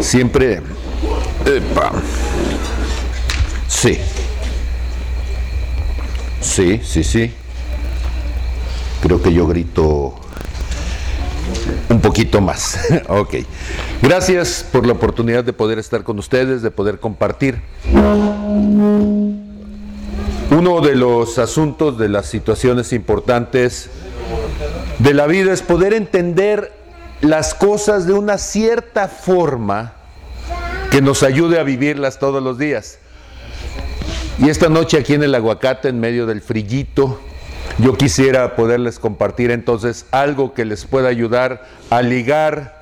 Siempre... Sí. Sí, sí, sí. Creo que yo grito un poquito más. ok. Gracias por la oportunidad de poder estar con ustedes, de poder compartir. Uno de los asuntos, de las situaciones importantes de la vida es poder entender las cosas de una cierta forma que nos ayude a vivirlas todos los días. Y esta noche aquí en el aguacate, en medio del frillito, yo quisiera poderles compartir entonces algo que les pueda ayudar a ligar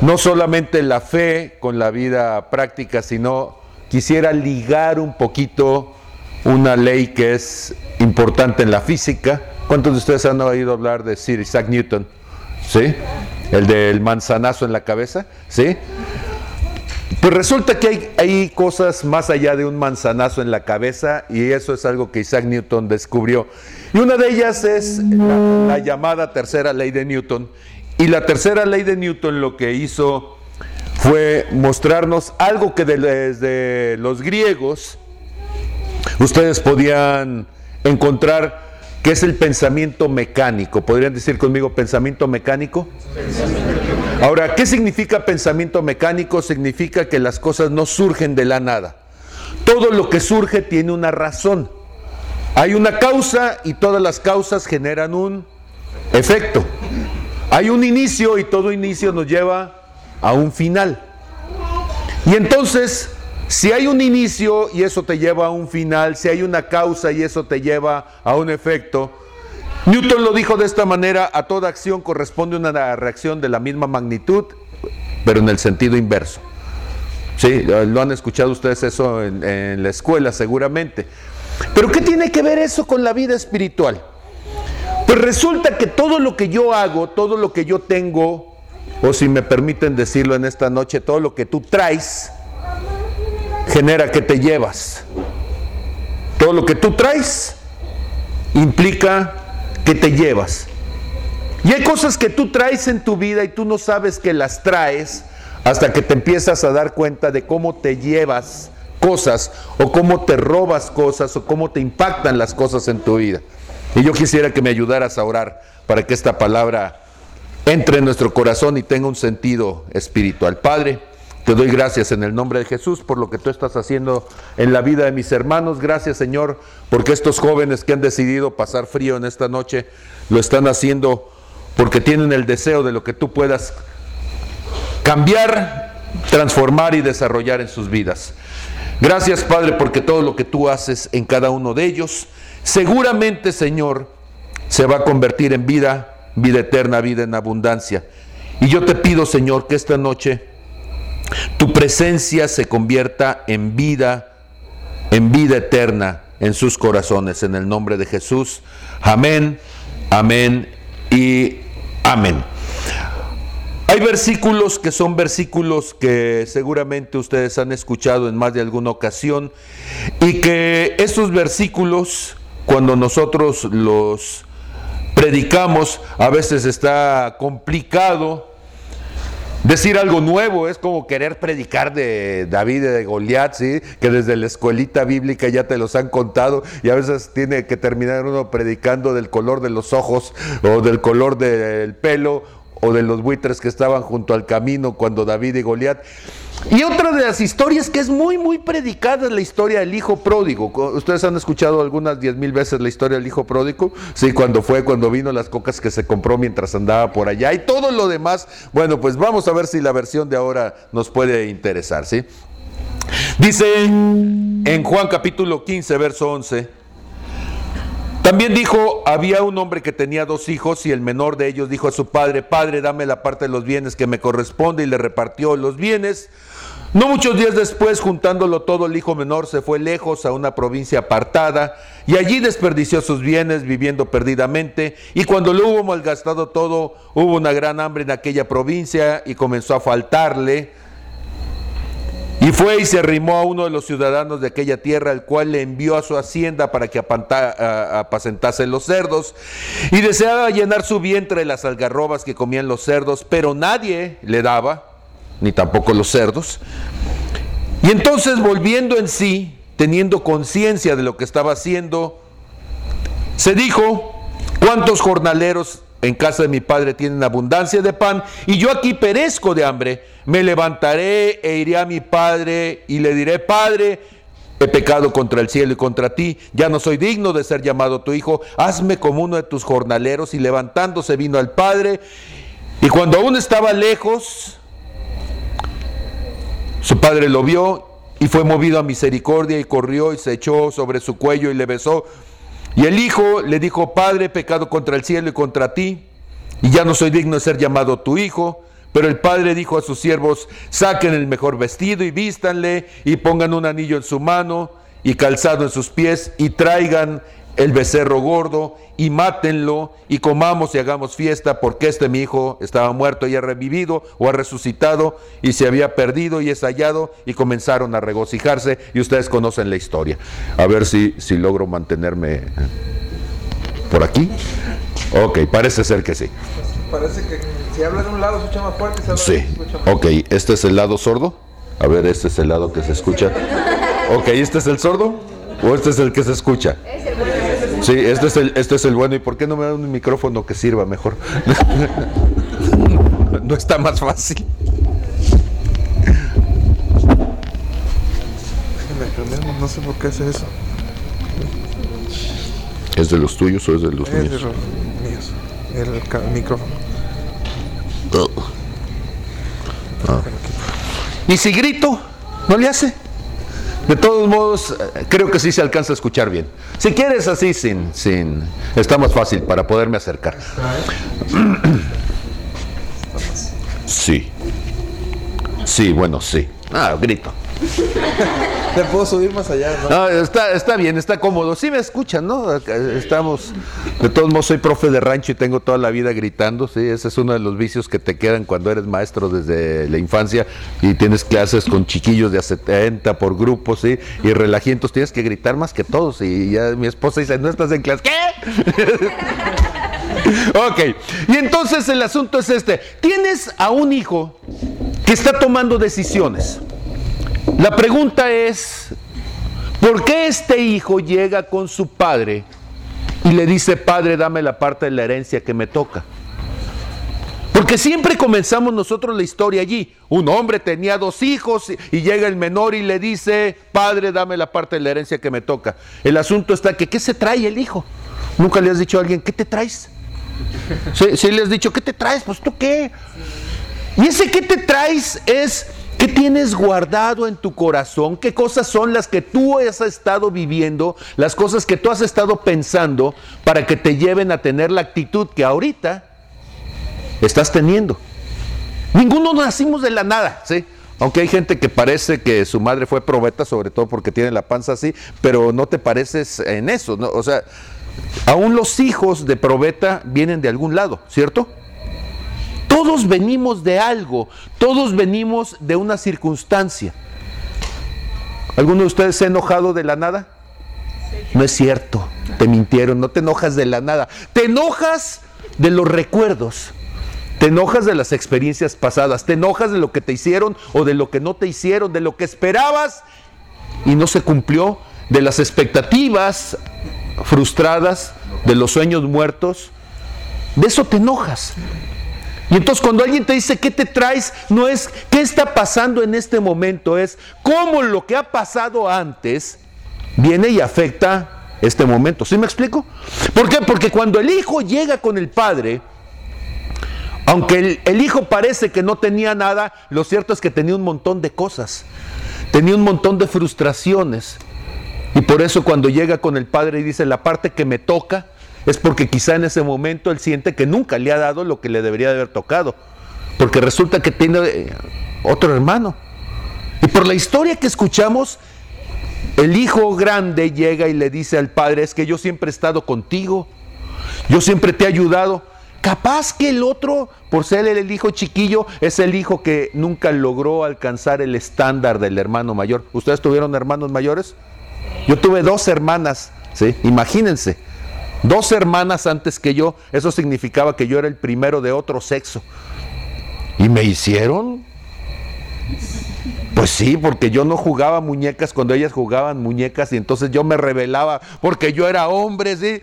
no solamente la fe con la vida práctica, sino quisiera ligar un poquito una ley que es importante en la física. ¿Cuántos de ustedes han oído hablar de Sir Isaac Newton? ¿Sí? El del manzanazo en la cabeza, ¿sí? Pues resulta que hay, hay, cosas más allá de un manzanazo en la cabeza y eso es algo que Isaac Newton descubrió. Y una de ellas es la, la llamada tercera ley de Newton. Y la tercera ley de Newton lo que hizo fue mostrarnos algo que desde los griegos ustedes podían encontrar que es el pensamiento mecánico. ¿Podrían decir conmigo pensamiento mecánico? Ahora, ¿qué significa pensamiento mecánico? Significa que las cosas no surgen de la nada. Todo lo que surge tiene una razón. Hay una causa y todas las causas generan un efecto. Hay un inicio y todo inicio nos lleva a un final. Y entonces, si hay un inicio y eso te lleva a un final, si hay una causa y eso te lleva a un efecto, Newton lo dijo de esta manera, a toda acción corresponde una reacción de la misma magnitud, pero en el sentido inverso. Sí, lo han escuchado ustedes eso en, en la escuela seguramente. Pero ¿qué tiene que ver eso con la vida espiritual? Pues resulta que todo lo que yo hago, todo lo que yo tengo, o si me permiten decirlo en esta noche, todo lo que tú traes, genera que te llevas. Todo lo que tú traes implica que te llevas. Y hay cosas que tú traes en tu vida y tú no sabes que las traes hasta que te empiezas a dar cuenta de cómo te llevas cosas o cómo te robas cosas o cómo te impactan las cosas en tu vida. Y yo quisiera que me ayudaras a orar para que esta palabra entre en nuestro corazón y tenga un sentido espiritual. Padre, te doy gracias en el nombre de Jesús por lo que tú estás haciendo en la vida de mis hermanos. Gracias Señor porque estos jóvenes que han decidido pasar frío en esta noche lo están haciendo porque tienen el deseo de lo que tú puedas cambiar, transformar y desarrollar en sus vidas. Gracias Padre porque todo lo que tú haces en cada uno de ellos seguramente Señor se va a convertir en vida, vida eterna, vida en abundancia. Y yo te pido Señor que esta noche tu presencia se convierta en vida, en vida eterna en sus corazones. En el nombre de Jesús. Amén, amén y amén. Hay versículos que son versículos que seguramente ustedes han escuchado en más de alguna ocasión y que esos versículos, cuando nosotros los predicamos, a veces está complicado Decir algo nuevo es como querer predicar de David y de Goliat, ¿sí? que desde la escuelita bíblica ya te los han contado y a veces tiene que terminar uno predicando del color de los ojos o del color del pelo o de los buitres que estaban junto al camino cuando David y Goliat. Y otra de las historias que es muy, muy predicada es la historia del hijo pródigo. Ustedes han escuchado algunas diez mil veces la historia del hijo pródigo. Sí, cuando fue, cuando vino las cocas que se compró mientras andaba por allá y todo lo demás. Bueno, pues vamos a ver si la versión de ahora nos puede interesar, ¿sí? Dice en Juan capítulo 15, verso 11. También dijo, había un hombre que tenía dos hijos y el menor de ellos dijo a su padre, Padre, dame la parte de los bienes que me corresponde y le repartió los bienes. No muchos días después, juntándolo todo, el hijo menor se fue lejos a una provincia apartada y allí desperdició sus bienes viviendo perdidamente y cuando lo hubo malgastado todo, hubo una gran hambre en aquella provincia y comenzó a faltarle fue y se arrimó a uno de los ciudadanos de aquella tierra, el cual le envió a su hacienda para que apacentase los cerdos. Y deseaba llenar su vientre de las algarrobas que comían los cerdos, pero nadie le daba. ni tampoco los cerdos. Y entonces volviendo en sí, teniendo conciencia de lo que estaba haciendo, se dijo, ¿cuántos jornaleros en casa de mi padre tienen abundancia de pan y yo aquí perezco de hambre? Me levantaré e iré a mi padre y le diré, Padre, he pecado contra el cielo y contra ti, ya no soy digno de ser llamado tu hijo, hazme como uno de tus jornaleros. Y levantándose vino al padre, y cuando aún estaba lejos, su padre lo vio y fue movido a misericordia y corrió y se echó sobre su cuello y le besó. Y el hijo le dijo, Padre, pecado contra el cielo y contra ti, y ya no soy digno de ser llamado tu hijo. Pero el padre dijo a sus siervos, saquen el mejor vestido y vístanle y pongan un anillo en su mano y calzado en sus pies y traigan el becerro gordo y mátenlo y comamos y hagamos fiesta porque este mi hijo estaba muerto y ha revivido o ha resucitado y se había perdido y es hallado y comenzaron a regocijarse y ustedes conocen la historia. A ver si, si logro mantenerme por aquí. Ok, parece ser que sí. Parece que si habla de un lado se escucha más fuerte. Si habla Sí. escucha más Ok, este es el lado sordo. A ver, este es el lado que se escucha. Ok, ¿este es el sordo? ¿O este es el que se escucha? Sí, este es el, este es el bueno. ¿Y por qué no me dan un micrófono que sirva mejor? No está más fácil. No sé por qué hace eso. ¿Es de los tuyos o es de los Es de míos? los míos. El micrófono. ¿Y si grito? ¿No le hace? De todos modos, eh, creo que sí se alcanza a escuchar bien. Si quieres así, sin, sin, está más fácil para poderme acercar. Sí. Sí, bueno, sí. Ah, grito. Te puedo subir más allá, ¿no? Está, está bien, está cómodo. Sí me escuchan, ¿no? Estamos, de todos modos soy profe de rancho y tengo toda la vida gritando, sí, ese es uno de los vicios que te quedan cuando eres maestro desde la infancia y tienes clases con chiquillos de a 70 por grupo, sí, y relajientos, tienes que gritar más que todos y ya mi esposa dice, no estás en clase, ¿qué? ok, y entonces el asunto es este, tienes a un hijo que está tomando decisiones. La pregunta es, ¿por qué este hijo llega con su padre y le dice, padre, dame la parte de la herencia que me toca? Porque siempre comenzamos nosotros la historia allí. Un hombre tenía dos hijos y- llega el menor y le dice, padre, dame la parte de la herencia que me toca. El asunto está que, ¿qué se trae el hijo? Nunca le has dicho a alguien, ¿qué te traes? Si, si le has dicho, ¿qué te traes? Pues tú qué. Y ese que te traes es qué tienes guardado en tu corazón, qué cosas son las que tú has estado viviendo, las cosas que tú has estado pensando para que te lleven a tener la actitud que ahorita estás teniendo. Ninguno nacimos de la nada, ¿sí? Aunque hay gente que parece que su madre fue probeta, sobre todo porque tiene la panza así, pero no te pareces en eso, ¿no? O sea, aún los hijos de probeta vienen de algún lado, ¿cierto? Todos venimos de algo, todos venimos de una circunstancia. ¿Alguno de ustedes se ha enojado de la nada? No es cierto, te mintieron, no te enojas de la nada, te enojas de los recuerdos, te enojas de las experiencias pasadas, te enojas de lo que te hicieron o de lo que no te hicieron, de lo que esperabas y no se cumplió, de las expectativas frustradas, de los sueños muertos, de eso te enojas. Y entonces cuando alguien te dice, ¿qué te traes? No es, ¿qué está pasando en este momento? Es cómo lo que ha pasado antes viene y afecta este momento. ¿Sí me explico? ¿Por qué? Porque cuando el hijo llega con el padre, aunque el, el hijo parece que no tenía nada, lo cierto es que tenía un montón de cosas. Tenía un montón de frustraciones. Y por eso cuando llega con el padre y dice, la parte que me toca, es porque quizá en ese momento él siente que nunca le ha dado lo que le debería de haber tocado. Porque resulta que tiene eh, otro hermano. Y por la historia que escuchamos, el hijo grande llega y le dice al padre, es que yo siempre he estado contigo, yo siempre te he ayudado. Capaz que el otro, por ser el hijo chiquillo, es el hijo que nunca logró alcanzar el estándar del hermano mayor. ¿Ustedes tuvieron hermanos mayores? Yo tuve dos hermanas, ¿sí? Imagínense, dos hermanas antes que yo, eso significaba que yo era el primero de otro sexo. Y me hicieron Pues sí, porque yo no jugaba muñecas cuando ellas jugaban muñecas y entonces yo me rebelaba porque yo era hombre, ¿sí?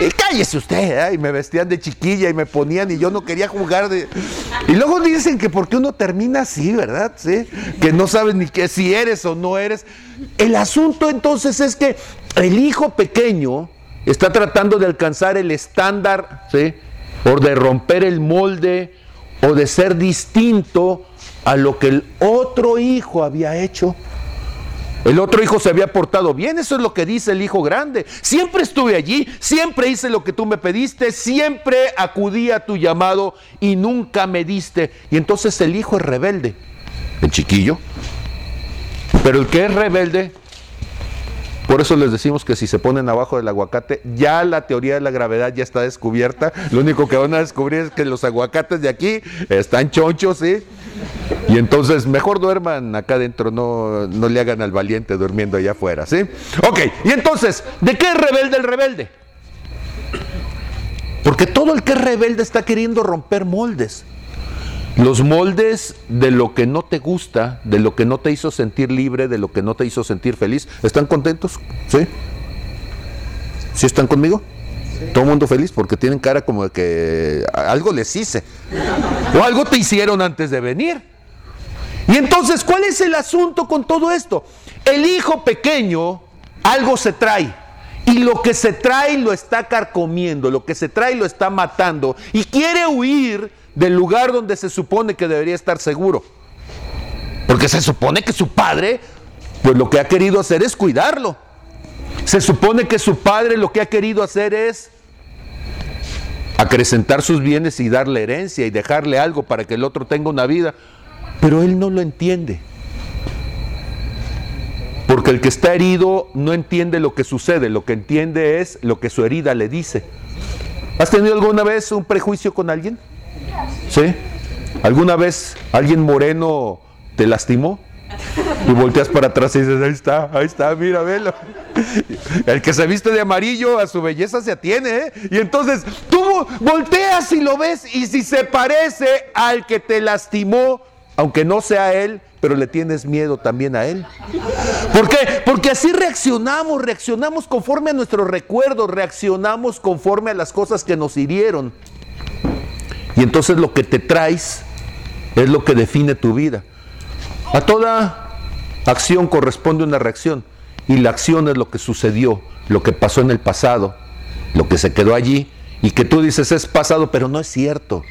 Y cállese usted, ¿eh? y me vestían de chiquilla y me ponían y yo no quería jugar de... Y luego dicen que porque uno termina así, ¿verdad? ¿Sí? Que no sabes ni qué, si eres o no eres. El asunto entonces es que el hijo pequeño está tratando de alcanzar el estándar, ¿sí? O de romper el molde o de ser distinto a lo que el otro hijo había hecho. El otro hijo se había portado bien, eso es lo que dice el hijo grande. Siempre estuve allí, siempre hice lo que tú me pediste, siempre acudí a tu llamado y nunca me diste. Y entonces el hijo es rebelde, el chiquillo. Pero el que es rebelde, por eso les decimos que si se ponen abajo del aguacate, ya la teoría de la gravedad ya está descubierta. Lo único que van a descubrir es que los aguacates de aquí están chonchos, ¿sí? Y entonces mejor duerman acá adentro, no, no le hagan al valiente durmiendo allá afuera, ¿sí? Ok, y entonces, ¿de qué es rebelde el rebelde? Porque todo el que es rebelde está queriendo romper moldes. Los moldes de lo que no te gusta, de lo que no te hizo sentir libre, de lo que no te hizo sentir feliz. ¿Están contentos? ¿Sí? ¿Sí están conmigo? Todo el mundo feliz porque tienen cara como de que algo les hice. O algo te hicieron antes de venir. Y entonces, ¿cuál es el asunto con todo esto? El hijo pequeño algo se trae. Y lo que se trae lo está carcomiendo, lo que se trae lo está matando. Y quiere huir del lugar donde se supone que debería estar seguro. Porque se supone que su padre, pues lo que ha querido hacer es cuidarlo. Se supone que su padre lo que ha querido hacer es acrecentar sus bienes y darle herencia y dejarle algo para que el otro tenga una vida. Pero él no lo entiende. Porque el que está herido no entiende lo que sucede, lo que entiende es lo que su herida le dice. ¿Has tenido alguna vez un prejuicio con alguien? ¿Sí? ¿Alguna vez alguien moreno te lastimó? Y volteas para atrás y dices, ahí está, ahí está, mira, velo. El que se viste de amarillo a su belleza se atiene, ¿eh? Y entonces tú volteas y lo ves y si se parece al que te lastimó, aunque no sea él, pero le tienes miedo también a él. ¿Por qué? Porque así reaccionamos, reaccionamos conforme a nuestros recuerdos, reaccionamos conforme a las cosas que nos hirieron. Y entonces lo que te traes es lo que define tu vida. A toda acción corresponde una reacción. Y la acción es lo que sucedió, lo que pasó en el pasado, lo que se quedó allí. Y que tú dices es pasado, pero no es cierto.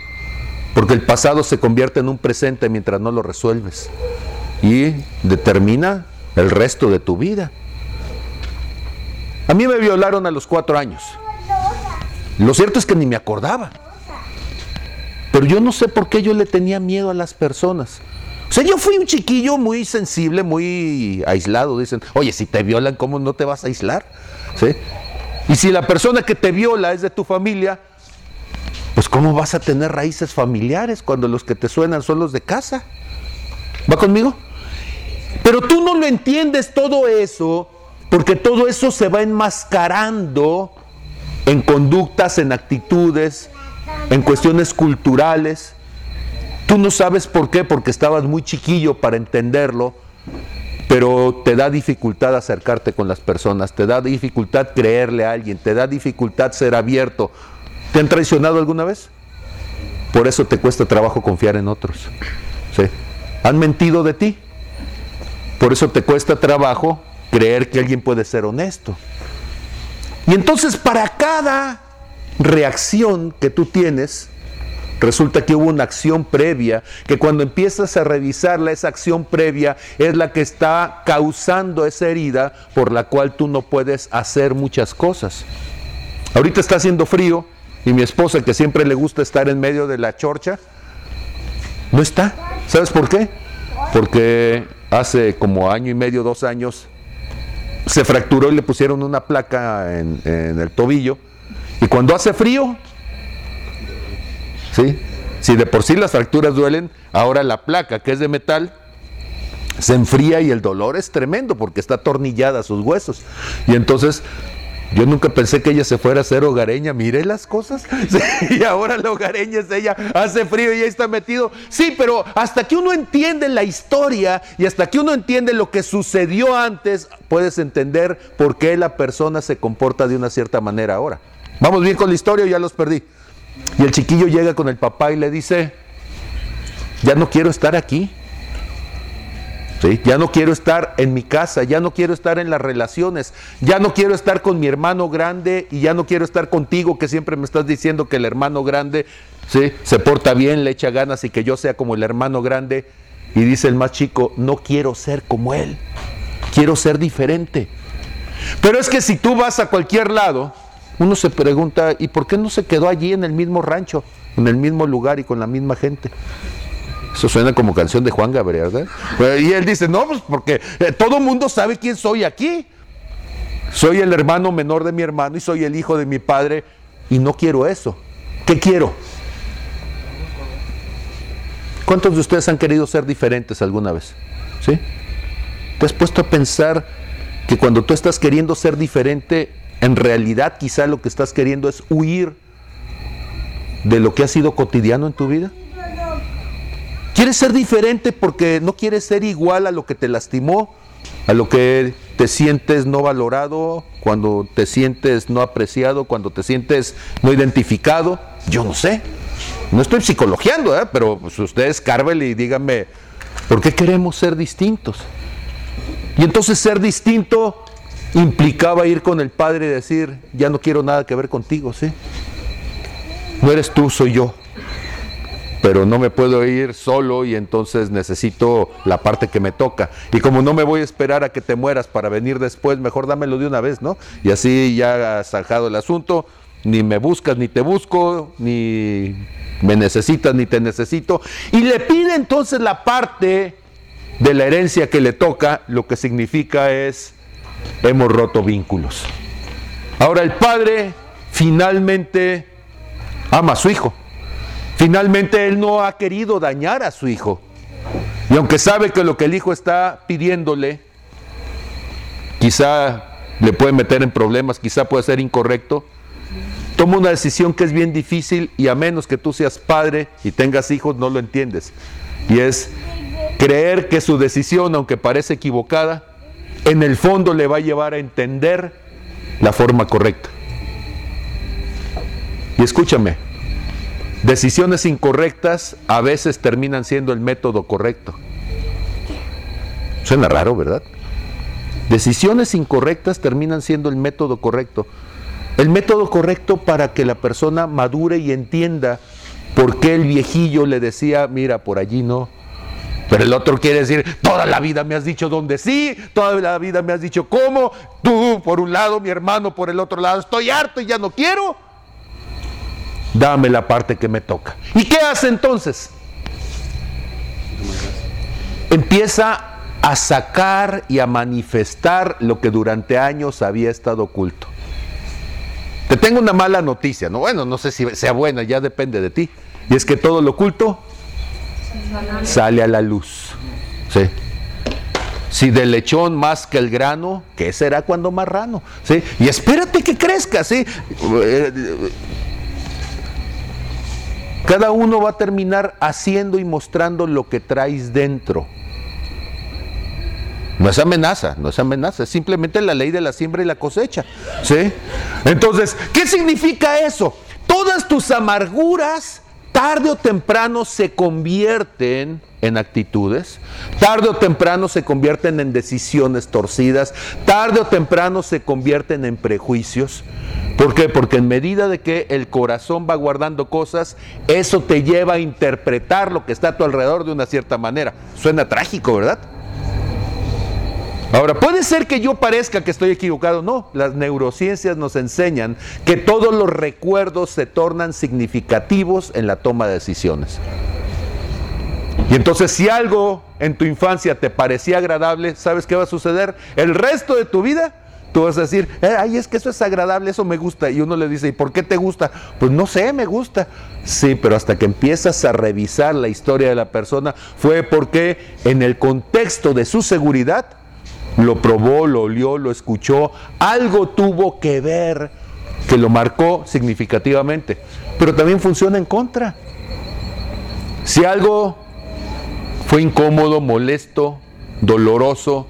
Porque el pasado se convierte en un presente mientras no lo resuelves. Y determina el resto de tu vida. A mí me violaron a los cuatro años. Lo cierto es que ni me acordaba. Pero yo no sé por qué yo le tenía miedo a las personas. O sea, yo fui un chiquillo muy sensible, muy aislado. Dicen, oye, si te violan, ¿cómo no te vas a aislar? ¿Sí? Y si la persona que te viola es de tu familia, pues ¿cómo vas a tener raíces familiares cuando los que te suenan son los de casa? ¿Va conmigo? Pero tú no lo entiendes todo eso, porque todo eso se va enmascarando en conductas, en actitudes, en cuestiones culturales. Tú no sabes por qué, porque estabas muy chiquillo para entenderlo, pero te da dificultad acercarte con las personas, te da dificultad creerle a alguien, te da dificultad ser abierto. ¿Te han traicionado alguna vez? Por eso te cuesta trabajo confiar en otros. ¿Sí? ¿Han mentido de ti? Por eso te cuesta trabajo creer que alguien puede ser honesto. Y entonces para cada reacción que tú tienes, resulta que hubo una acción previa, que cuando empiezas a revisarla, esa acción previa es la que está causando esa herida por la cual tú no puedes hacer muchas cosas. Ahorita está haciendo frío y mi esposa, que siempre le gusta estar en medio de la chorcha, no está. ¿Sabes por qué? Porque hace como año y medio, dos años, se fracturó y le pusieron una placa en, en el tobillo y cuando hace frío, ¿sí? si de por sí las fracturas duelen, ahora la placa que es de metal se enfría y el dolor es tremendo porque está atornillada a sus huesos. Y entonces Yo nunca pensé que ella se fuera a ser hogareña. Mire las cosas. y ahora la hogareña es ella. Hace frío y ya está metido. Sí, pero hasta que uno entiende la historia y hasta que uno entiende lo que sucedió antes, puedes entender por qué la persona se comporta de una cierta manera ahora. Vamos bien con la historia, ya los perdí. Y el chiquillo llega con el papá y le dice, ya no quiero estar aquí. Ya no quiero estar en mi casa, ya no quiero estar en las relaciones, ya no quiero estar con mi hermano grande y ya no quiero estar contigo que siempre me estás diciendo que el hermano grande ¿sí? se porta bien, le echa ganas y que yo sea como el hermano grande. Y dice el más chico, no quiero ser como él, quiero ser diferente. Pero es que si tú vas a cualquier lado, uno se pregunta, ¿y por qué no se quedó allí en el mismo rancho, en el mismo lugar y con la misma gente? Eso suena como canción de Juan Gabriel, ¿verdad? Y él dice, no, pues porque eh, todo mundo sabe quién soy aquí. Soy el hermano menor de mi hermano y soy el hijo de mi padre y no quiero eso. ¿Qué quiero? ¿Cuántos de ustedes han querido ser diferentes alguna vez? ¿Sí? ¿Te has puesto a pensar que cuando tú estás queriendo ser diferente, en realidad quizá lo que estás queriendo es huir de lo que ha sido cotidiano en tu vida? ¿Quieres ser diferente porque no quieres ser igual a lo que te lastimó? A lo que te sientes no valorado, cuando te sientes no apreciado, cuando te sientes no identificado. Yo no sé. No estoy psicologiando, ¿eh? pero pues ustedes cárvele y díganme, ¿por qué queremos ser distintos? Y entonces ser distinto implicaba ir con el Padre y decir, ya no quiero nada que ver contigo, ¿sí? No eres tú, soy yo pero no me puedo ir solo y entonces necesito la parte que me toca. Y como no me voy a esperar a que te mueras para venir después, mejor dámelo de una vez, ¿no? Y así ya has zanjado el asunto, ni me buscas ni te busco, ni me necesitas ni te necesito. Y le pide entonces la parte de la herencia que le toca, lo que significa es, hemos roto vínculos. Ahora el padre finalmente ama a su hijo. Finalmente él no ha querido dañar a su hijo. Y aunque sabe que lo que el hijo está pidiéndole, quizá le puede meter en problemas, quizá puede ser incorrecto, toma una decisión que es bien difícil y a menos que tú seas padre y tengas hijos no lo entiendes. Y es creer que su decisión, aunque parece equivocada, en el fondo le va a llevar a entender la forma correcta. Y escúchame, Decisiones incorrectas a veces terminan siendo el método correcto. Suena raro, ¿verdad? Decisiones incorrectas terminan siendo el método correcto. El método correcto para que la persona madure y entienda por qué el viejillo le decía, mira, por allí no. Pero el otro quiere decir, toda la vida me has dicho dónde sí, toda la vida me has dicho cómo, tú por un lado, mi hermano por el otro lado, estoy harto y ya no quiero dame la parte que me toca. ¿Y qué hace entonces? Empieza a sacar y a manifestar lo que durante años había estado oculto. Te tengo una mala noticia, no bueno, no sé si sea buena, ya depende de ti. Y es que todo lo oculto sale a la luz. ¿sí? Si del lechón más que el grano, ¿qué será cuando marrano? ¿sí? Y espérate que crezca, ¿sí? Cada uno va a terminar haciendo y mostrando lo que traes dentro. No es amenaza, no es amenaza, es simplemente la ley de la siembra y la cosecha. ¿sí? Entonces, ¿qué significa eso? Todas tus amarguras, tarde o temprano, se convierten en actitudes, tarde o temprano se convierten en decisiones torcidas, tarde o temprano se convierten en prejuicios. ¿Por qué? Porque en medida de que el corazón va guardando cosas, eso te lleva a interpretar lo que está a tu alrededor de una cierta manera. Suena trágico, ¿verdad? Ahora, puede ser que yo parezca que estoy equivocado. No, las neurociencias nos enseñan que todos los recuerdos se tornan significativos en la toma de decisiones. Y entonces si algo en tu infancia te parecía agradable, ¿sabes qué va a suceder? El resto de tu vida Tú vas a decir, eh, ay, es que eso es agradable, eso me gusta. Y uno le dice, ¿y por qué te gusta? Pues no sé, me gusta. Sí, pero hasta que empiezas a revisar la historia de la persona, fue porque en el contexto de su seguridad lo probó, lo olió, lo escuchó, algo tuvo que ver que lo marcó significativamente, pero también funciona en contra. Si algo fue incómodo, molesto, doloroso,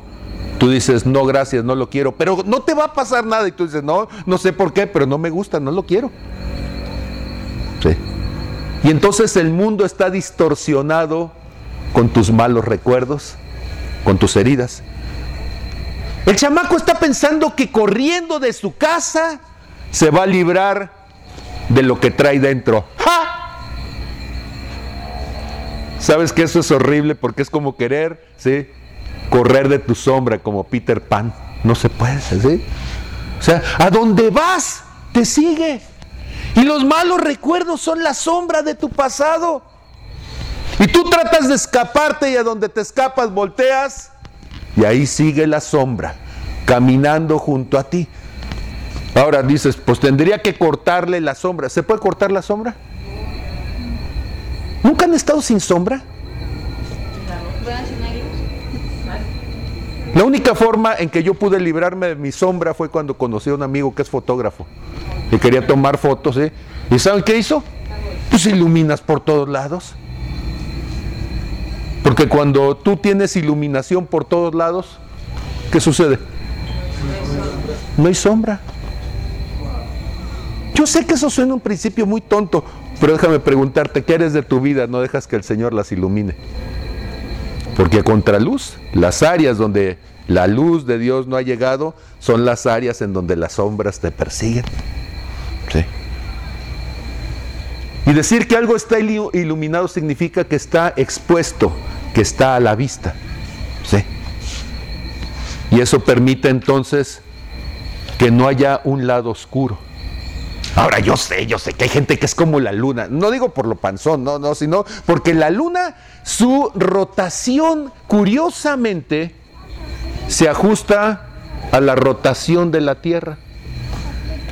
tú dices, no, gracias, no lo quiero, pero no te va a pasar nada y tú dices, no, no sé por qué, pero no me gusta, no lo quiero. Sí. Y entonces el mundo está distorsionado con tus malos recuerdos, con tus heridas. El chamaco está pensando que corriendo de su casa se va a librar de lo que trae dentro. ¡Ja! ¿Sabes que eso es horrible? Porque es como querer, ¿sí? Correr de tu sombra como Peter Pan. No se puede, ¿sí? O sea, a donde vas, te sigue. Y los malos recuerdos son la sombra de tu pasado. Y tú tratas de escaparte y a donde te escapas volteas y ahí sigue la sombra caminando junto a ti. Ahora dices, pues tendría que cortarle la sombra. ¿Se puede cortar la sombra? ¿Nunca han estado sin sombra? La única forma en que yo pude librarme de mi sombra fue cuando conocí a un amigo que es fotógrafo y quería tomar fotos. ¿eh? ¿Y saben qué hizo? Pues iluminas por todos lados. Porque cuando tú tienes iluminación por todos lados, ¿qué sucede? No hay sombra. Yo sé que eso suena un principio muy tonto, pero déjame preguntarte, ¿qué eres de tu vida? No dejas que el Señor las ilumine. Porque a contraluz, las áreas donde la luz de Dios no ha llegado, son las áreas en donde las sombras te persiguen. ¿Sí? Y decir que algo está iluminado significa que está expuesto, que está a la vista. ¿Sí? Y eso permite entonces que no haya un lado oscuro. Ahora yo sé, yo sé que hay gente que es como la luna. No digo por lo panzón, no, no, sino porque la luna, su rotación, curiosamente, se ajusta a la rotación de la Tierra.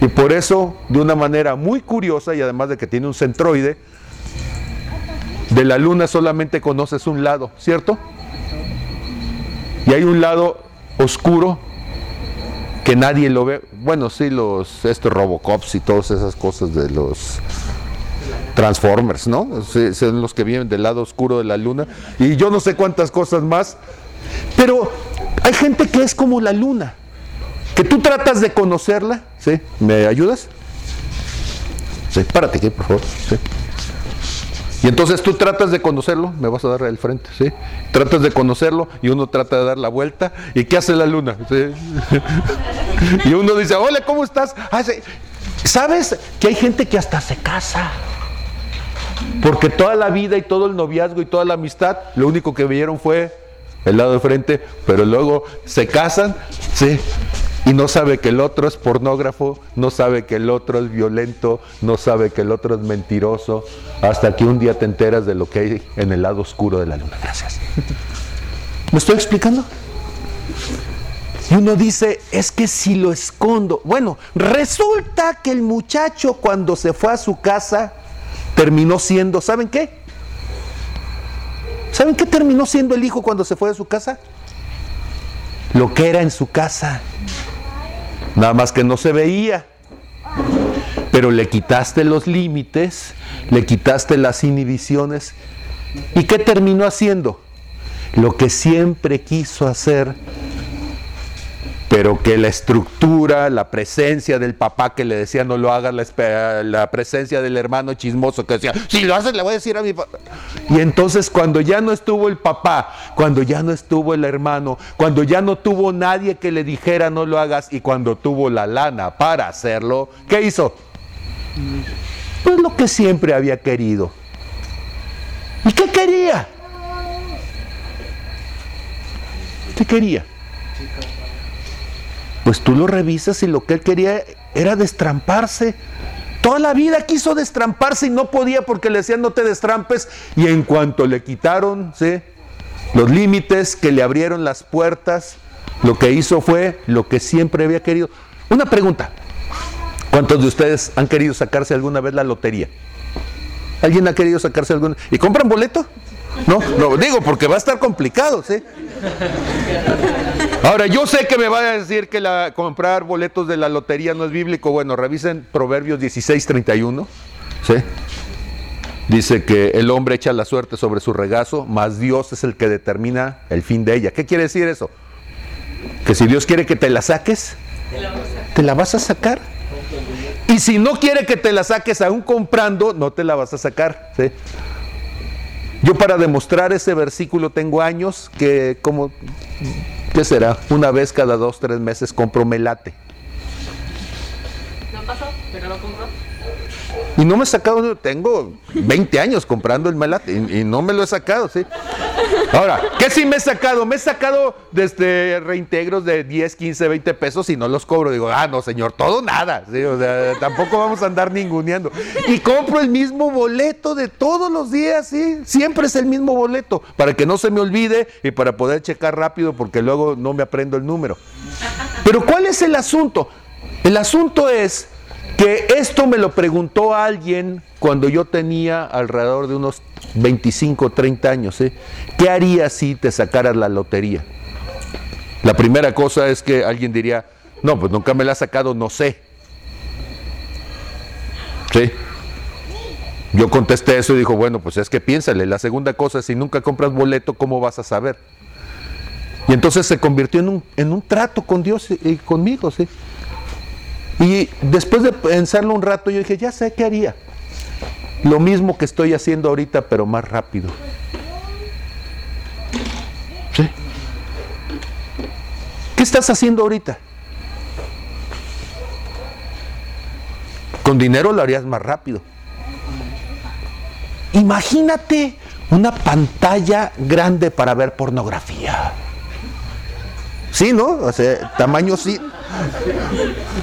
Y por eso, de una manera muy curiosa, y además de que tiene un centroide, de la luna solamente conoces un lado, ¿cierto? Y hay un lado oscuro que nadie lo ve. Bueno, sí, los estos Robocops y todas esas cosas de los Transformers, ¿no? son los que vienen del lado oscuro de la luna. Y yo no sé cuántas cosas más. Pero hay gente que es como la luna. Tú tratas de conocerla. ¿Sí? ¿Me ayudas? Sí, párate aquí, por favor. Sí. Y entonces tú tratas de conocerlo, me vas a dar el frente, ¿sí? Tratas de conocerlo y uno trata de dar la vuelta. ¿Y qué hace la luna? y uno dice, hola, ¿cómo estás? Ah, ¿Sabes que hay gente que hasta se casa? Porque toda la vida y todo el noviazgo y toda la amistad, lo único que vieron fue el lado de frente, pero luego se casan, ¿sí? Y no sabe que el otro es pornógrafo, no sabe que el otro es violento, no sabe que el otro es mentiroso, hasta que un día te enteras de lo que hay en el lado oscuro de la luna. Gracias. ¿Me estoy explicando? Y uno dice, es que si lo escondo. Bueno, resulta que el muchacho cuando se fue a su casa terminó siendo, ¿saben qué? ¿Saben qué terminó siendo el hijo cuando se fue a su casa? Lo que era en su casa. Nada más que no se veía. Pero le quitaste los límites, le quitaste las inhibiciones. ¿Y qué terminó haciendo? Lo que siempre quiso hacer pero que la estructura, la presencia del papá que le decía no lo hagas, la, presencia del hermano chismoso que decía, si lo haces le voy a decir a mi papá. Y entonces cuando ya no estuvo el papá, cuando ya no estuvo el hermano, cuando ya no tuvo nadie que le dijera no lo hagas y cuando tuvo la lana para hacerlo, ¿qué hizo? Pues lo que siempre había querido. ¿Y qué quería? ¿Qué quería? Pues tú lo revisas y lo que él quería era destramparse. Toda la vida quiso destramparse y no podía porque le decían no te destrampes. Y en cuanto le quitaron ¿sí? los límites, que le abrieron las puertas, lo que hizo fue lo que siempre había querido. Una pregunta. ¿Cuántos de ustedes han querido sacarse alguna vez la lotería? ¿Alguien ha querido sacarse alguna? ¿Y compran boleto? No, lo digo porque va a estar complicado, ¿sí? Ahora, yo sé que me va a decir que la, comprar boletos de la lotería no es bíblico. Bueno, revisen Proverbios 16, 31. ¿sí? Dice que el hombre echa la suerte sobre su regazo, mas Dios es el que determina el fin de ella. ¿Qué quiere decir eso? Que si Dios quiere que te la saques, te la vas a sacar. Y si no quiere que te la saques aún comprando, no te la vas a sacar. ¿sí? Yo para demostrar ese versículo tengo años que como, ¿qué será? Una vez cada dos, tres meses compro melate. No pasó, pero lo compró. Y no me he sacado, tengo 20 años comprando el melate y, y no me lo he sacado, ¿sí? Ahora, ¿qué sí me he sacado? Me he sacado desde reintegros de 10, 15, 20 pesos y no los cobro. Digo, ah, no, señor, todo nada. O sea, tampoco vamos a andar ninguneando. Y compro el mismo boleto de todos los días, ¿sí? Siempre es el mismo boleto, para que no se me olvide y para poder checar rápido porque luego no me aprendo el número. Pero ¿cuál es el asunto? El asunto es que esto me lo preguntó alguien cuando yo tenía alrededor de unos 25, 30 años. ¿eh? ¿Qué harías si te sacaras la lotería? La primera cosa es que alguien diría, no, pues nunca me la ha sacado, no sé. ¿Sí? Yo contesté eso y dijo, bueno, pues es que piénsale. La segunda cosa es, si nunca compras boleto, ¿cómo vas a saber? Y entonces se convirtió en un, en un trato con Dios y, y conmigo, ¿sí? Y después de pensarlo un rato, yo dije, ya sé qué haría. Lo mismo que estoy haciendo ahorita, pero más rápido. ¿Sí? ¿Qué estás haciendo ahorita? Con dinero lo harías más rápido. Imagínate una pantalla grande para ver pornografía. Sí, ¿no? O sea, tamaño sí.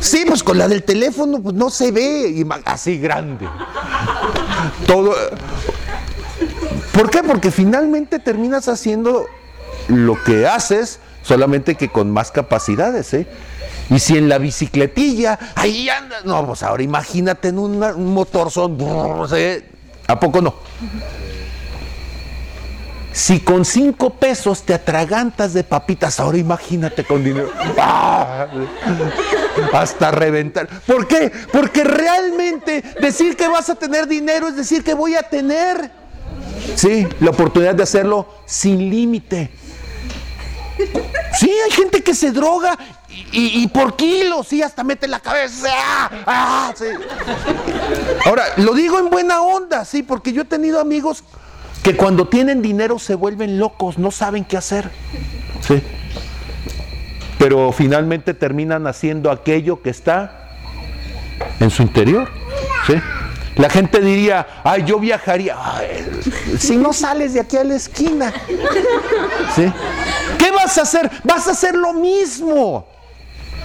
Sí, pues con la del teléfono pues no se ve así grande. Todo. ¿Por qué? Porque finalmente terminas haciendo lo que haces, solamente que con más capacidades, ¿eh? Y si en la bicicletilla, ahí andas, no, pues ahora imagínate en un motorzón, ¿sí? ¿a poco no? Si con cinco pesos te atragantas de papitas, ahora imagínate con dinero. ¡Ah! Hasta reventar. ¿Por qué? Porque realmente decir que vas a tener dinero es decir que voy a tener. Sí, la oportunidad de hacerlo sin límite. Sí, hay gente que se droga y, por kilos, sí, hasta mete la cabeza. ¡ah! ¡ah! sí. Ahora, lo digo en buena onda, sí, porque yo he tenido amigos que cuando tienen dinero se vuelven locos, no saben qué hacer. Sí. Pero finalmente terminan haciendo aquello que está en su interior. ¿sí? La gente diría, ay, yo viajaría. Si no sales de aquí a la esquina. ¿Qué vas a hacer? Vas a hacer lo mismo.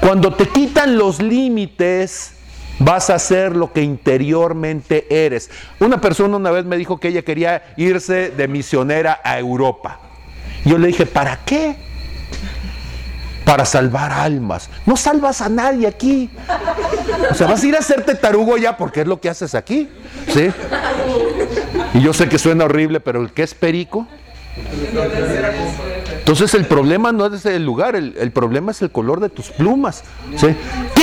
Cuando te quitan los límites, vas a hacer lo que interiormente eres. Una persona una vez me dijo que ella quería irse de misionera a Europa. Yo le dije, ¿para qué? Para salvar almas. No salvas a nadie aquí. O sea, vas a ir a hacerte tarugo ya porque es lo que haces aquí. ¿Sí? Y yo sé que suena horrible, pero el que es perico. Entonces el problema no es el lugar, el, el problema es el color de tus plumas. ¿sí? ¿Qué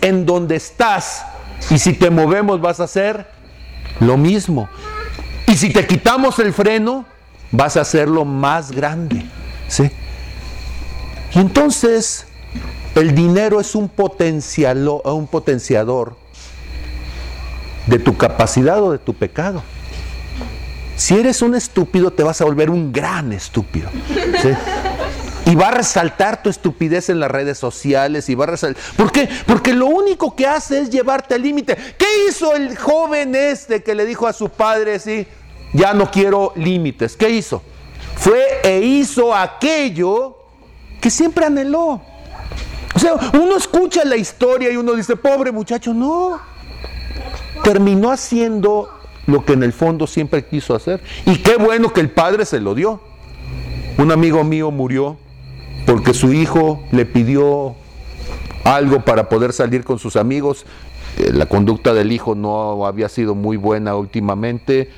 en donde estás? Y si te movemos vas a hacer lo mismo. Y si te quitamos el freno, vas a hacerlo más grande. ¿sí? Y entonces el dinero es un, un potenciador de tu capacidad o de tu pecado. Si eres un estúpido, te vas a volver un gran estúpido. ¿sí? Y va a resaltar tu estupidez en las redes sociales y va a resaltar. ¿Por qué? Porque lo único que hace es llevarte al límite. ¿Qué hizo el joven este que le dijo a su padre, sí, ya no quiero límites? ¿Qué hizo? Fue e hizo aquello que siempre anheló. O sea, uno escucha la historia y uno dice, pobre muchacho, no. Terminó haciendo lo que en el fondo siempre quiso hacer. Y qué bueno que el padre se lo dio. Un amigo mío murió porque su hijo le pidió algo para poder salir con sus amigos. Eh, La conducta del hijo no había sido muy buena últimamente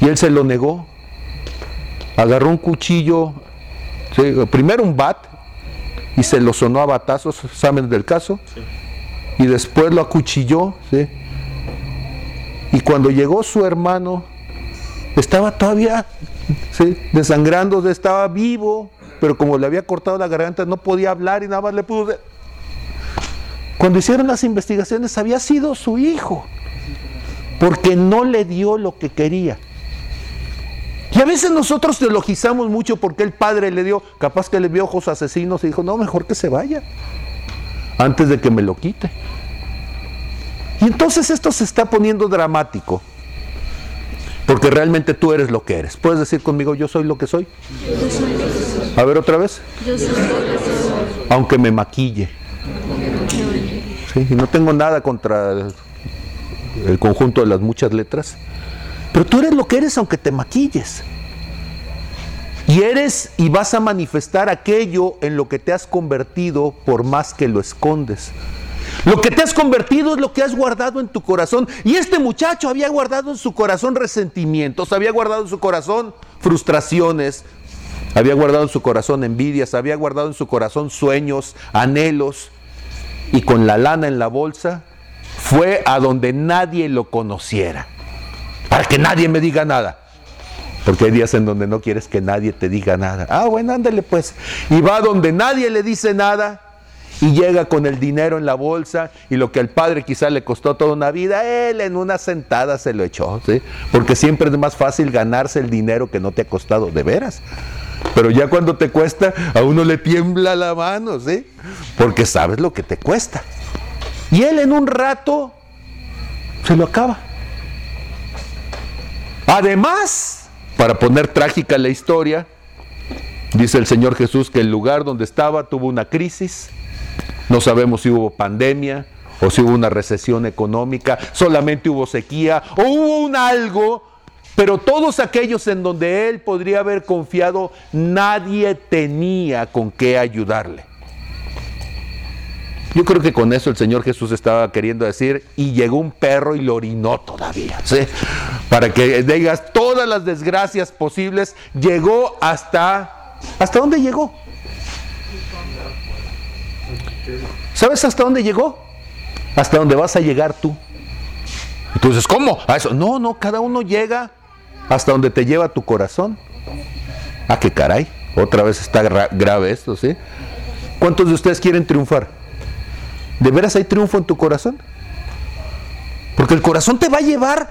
y él se lo negó. Agarró un cuchillo, primero un bat y se lo sonó a batazos, ¿saben del caso? Y después lo acuchilló, ¿sí? Y cuando llegó su hermano, estaba todavía ¿sí? desangrándose, estaba vivo, pero como le había cortado la garganta no podía hablar y nada más le pudo... Cuando hicieron las investigaciones había sido su hijo, porque no le dio lo que quería. Y a veces nosotros teologizamos mucho porque el padre le dio, capaz que le vio ojos asesinos y dijo, no, mejor que se vaya, antes de que me lo quite. Y entonces esto se está poniendo dramático, porque realmente tú eres lo que eres. ¿Puedes decir conmigo, yo soy lo que soy? A ver otra vez. Aunque me maquille. Sí, y no tengo nada contra el conjunto de las muchas letras. Pero tú eres lo que eres aunque te maquilles. Y eres y vas a manifestar aquello en lo que te has convertido por más que lo escondes. Lo que te has convertido es lo que has guardado en tu corazón. Y este muchacho había guardado en su corazón resentimientos, había guardado en su corazón frustraciones, había guardado en su corazón envidias, había guardado en su corazón sueños, anhelos. Y con la lana en la bolsa fue a donde nadie lo conociera para que nadie me diga nada. Porque hay días en donde no quieres que nadie te diga nada. Ah, bueno, ándale pues. Y va donde nadie le dice nada y llega con el dinero en la bolsa y lo que al padre quizá le costó toda una vida, él en una sentada se lo echó, ¿sí? Porque siempre es más fácil ganarse el dinero que no te ha costado, de veras. Pero ya cuando te cuesta, a uno le tiembla la mano, ¿sí? Porque sabes lo que te cuesta. Y él en un rato se lo acaba. Además, para poner trágica la historia, dice el Señor Jesús que el lugar donde estaba tuvo una crisis, no sabemos si hubo pandemia o si hubo una recesión económica, solamente hubo sequía o hubo un algo, pero todos aquellos en donde él podría haber confiado, nadie tenía con qué ayudarle. Yo creo que con eso el Señor Jesús estaba queriendo decir, y llegó un perro y lo orinó todavía, ¿sí? Para que digas todas las desgracias posibles, llegó hasta... ¿Hasta dónde llegó? ¿Sabes hasta dónde llegó? Hasta dónde vas a llegar tú. Entonces, ¿cómo? A eso. No, no, cada uno llega hasta donde te lleva tu corazón. Ah, qué caray. Otra vez está grave esto, ¿sí? ¿Cuántos de ustedes quieren triunfar? ¿De veras hay triunfo en tu corazón? Porque el corazón te va a llevar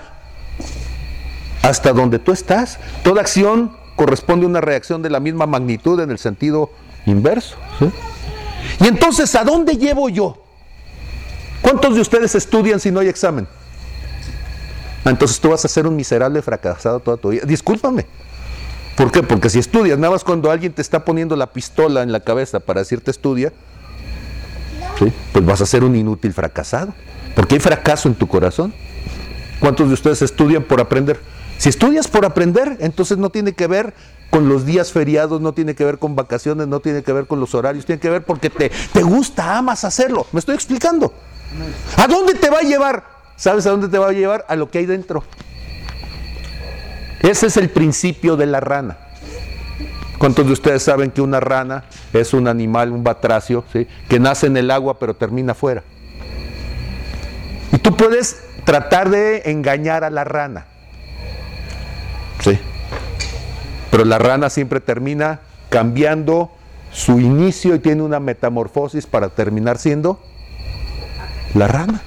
hasta donde tú estás. Toda acción corresponde a una reacción de la misma magnitud en el sentido inverso. Y entonces, ¿a dónde llevo yo? ¿Cuántos de ustedes estudian si no hay examen? Ah, entonces tú vas a ser un miserable fracasado toda tu vida. Discúlpame. ¿Por qué? Porque si estudias, nada más cuando alguien te está poniendo la pistola en la cabeza para decirte estudia, pues vas a ser un inútil fracasado. Porque hay fracaso en tu corazón. ¿Cuántos de ustedes estudian por aprender? Si estudias por aprender, entonces no tiene que ver con los días feriados, no tiene que ver con vacaciones, no tiene que ver con los horarios, tiene que ver porque te, te gusta, amas hacerlo. ¿Me estoy explicando? ¿A dónde te va a llevar? ¿Sabes a dónde te va a llevar? A lo que hay dentro. Ese es el principio de la rana. ¿Cuántos de ustedes saben que una rana es un animal, un batracio, ¿sí? que nace en el agua pero termina afuera? Y tú puedes tratar de engañar a la rana. Sí. Pero la rana siempre termina cambiando su inicio y tiene una metamorfosis para terminar siendo la rana.